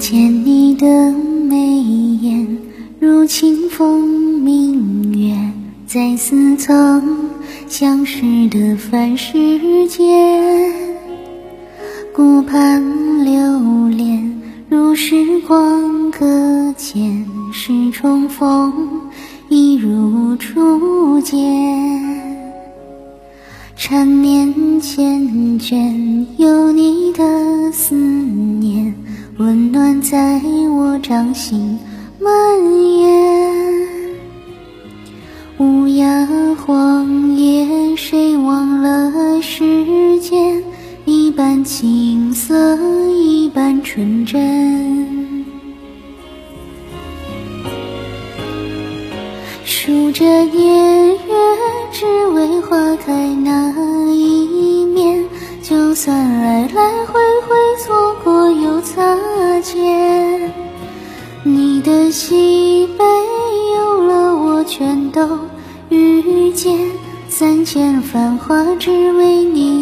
见你的眉眼，如清风明月，在似曾相识的凡世间。顾盼流连，如时光搁浅，是重逢，一如初见。缠绵缱绻，有你的思念。在我掌心蔓延。乌鸦荒野，谁忘了时间？一半青涩，一半纯真。数着年月，只为花开那一面。就算来来回回，的喜悲有了我全都遇见。三千繁华，只为你。